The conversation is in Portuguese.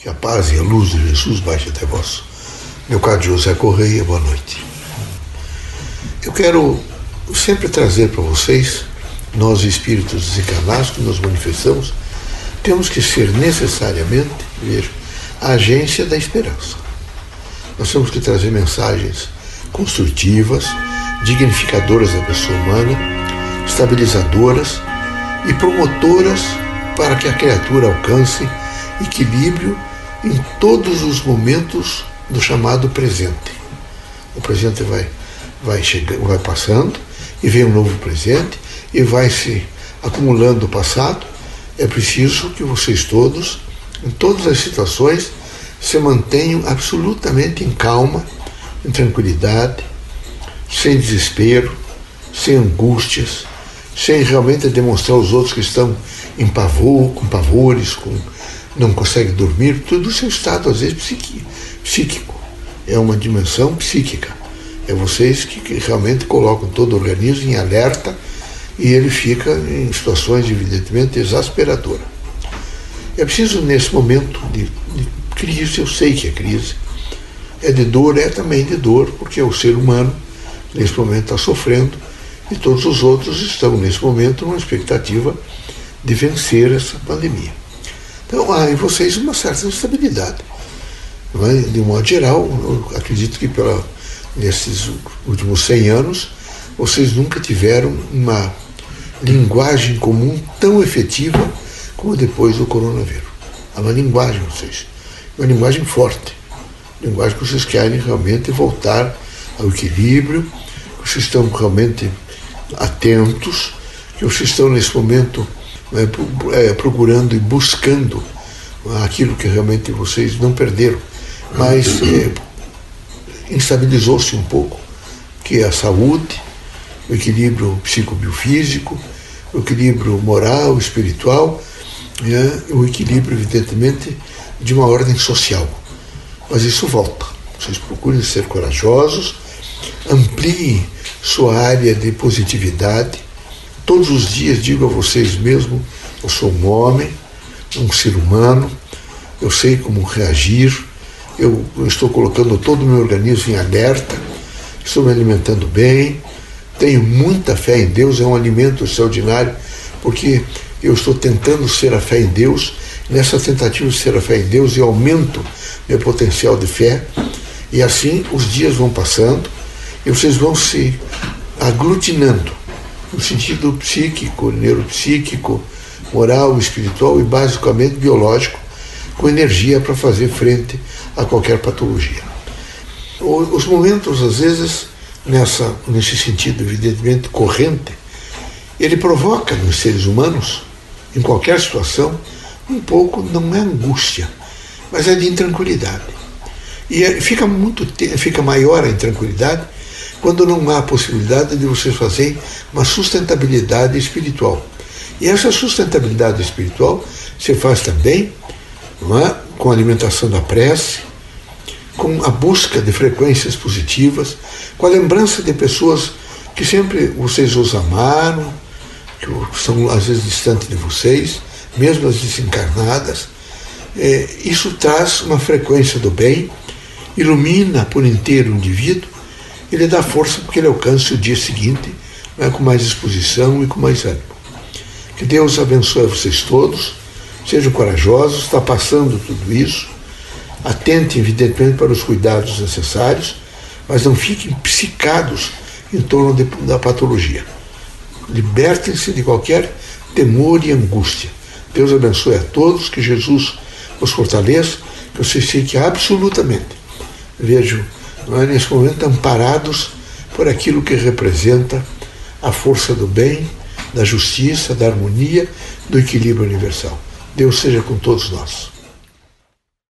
Que a paz e a luz de Jesus baixe até vós. Meu caro José Correia, boa noite. Eu quero sempre trazer para vocês, nós espíritos desencarnados que nos manifestamos, temos que ser necessariamente, ver, a agência da esperança. Nós temos que trazer mensagens construtivas, dignificadoras da pessoa humana, estabilizadoras e promotoras para que a criatura alcance equilíbrio em todos os momentos do chamado presente. O presente vai, vai, chegando, vai passando e vem um novo presente e vai se acumulando o passado. É preciso que vocês todos, em todas as situações, se mantenham absolutamente em calma, em tranquilidade, sem desespero, sem angústias, sem realmente demonstrar aos outros que estão em pavor, com pavores, com não consegue dormir, tudo o seu estado, às vezes, psíquico. É uma dimensão psíquica. É vocês que realmente colocam todo o organismo em alerta e ele fica em situações, evidentemente, exasperadoras. É preciso, nesse momento de, de crise, eu sei que é crise, é de dor, é também de dor, porque o ser humano, nesse momento, está sofrendo e todos os outros estão, nesse momento, numa expectativa de vencer essa pandemia. Então há em vocês uma certa estabilidade. É? De um modo geral, eu acredito que pela, nesses últimos 100 anos, vocês nunca tiveram uma linguagem comum tão efetiva como depois do coronavírus. Há uma linguagem, vocês, uma linguagem forte, linguagem que vocês querem realmente voltar ao equilíbrio, que vocês estão realmente atentos, que vocês estão nesse momento é, é, procurando e buscando aquilo que realmente vocês não perderam, mas é, instabilizou-se um pouco, que é a saúde, o equilíbrio psicobiofísico, o equilíbrio moral, espiritual, né, o equilíbrio, evidentemente, de uma ordem social. Mas isso volta. Vocês procurem ser corajosos, ampliem sua área de positividade, Todos os dias digo a vocês mesmo: eu sou um homem, um ser humano, eu sei como reagir, eu, estou colocando todo o meu organismo em alerta, estou me alimentando bem, tenho muita fé em Deus, é um alimento extraordinário, porque eu estou tentando ser a fé em Deus, nessa tentativa de ser a fé em Deus eu aumento meu potencial de fé, e assim os dias vão passando e vocês vão se aglutinando no sentido psíquico, neuropsíquico, moral, espiritual e basicamente biológico, com energia para fazer frente a qualquer patologia. Os momentos, às vezes, nessa, nesse sentido evidentemente corrente, ele provoca nos seres humanos, em qualquer situação, um pouco, não é angústia, mas é de intranquilidade. E é, fica muito fica maior a intranquilidade quando não há possibilidade de vocês fazerem uma sustentabilidade espiritual. E essa sustentabilidade espiritual se faz também é? com a alimentação da prece, com a busca de frequências positivas, com a lembrança de pessoas que sempre vocês os amaram, que são às vezes distantes de vocês, mesmo as desencarnadas. É, isso traz uma frequência do bem, ilumina por inteiro o indivíduo ele dá força porque ele alcance o dia seguinte né, com mais disposição e com mais ânimo. Que Deus abençoe vocês todos, sejam corajosos, está passando tudo isso, atentem evidentemente para os cuidados necessários, mas não fiquem psicados em torno de, da patologia. Libertem-se de qualquer temor e angústia. Deus abençoe a todos, que Jesus os fortaleça, que vocês fiquem absolutamente, vejo é, nesse momento amparados por aquilo que representa a força do bem, da justiça, da harmonia, do equilíbrio universal. Deus seja com todos nós.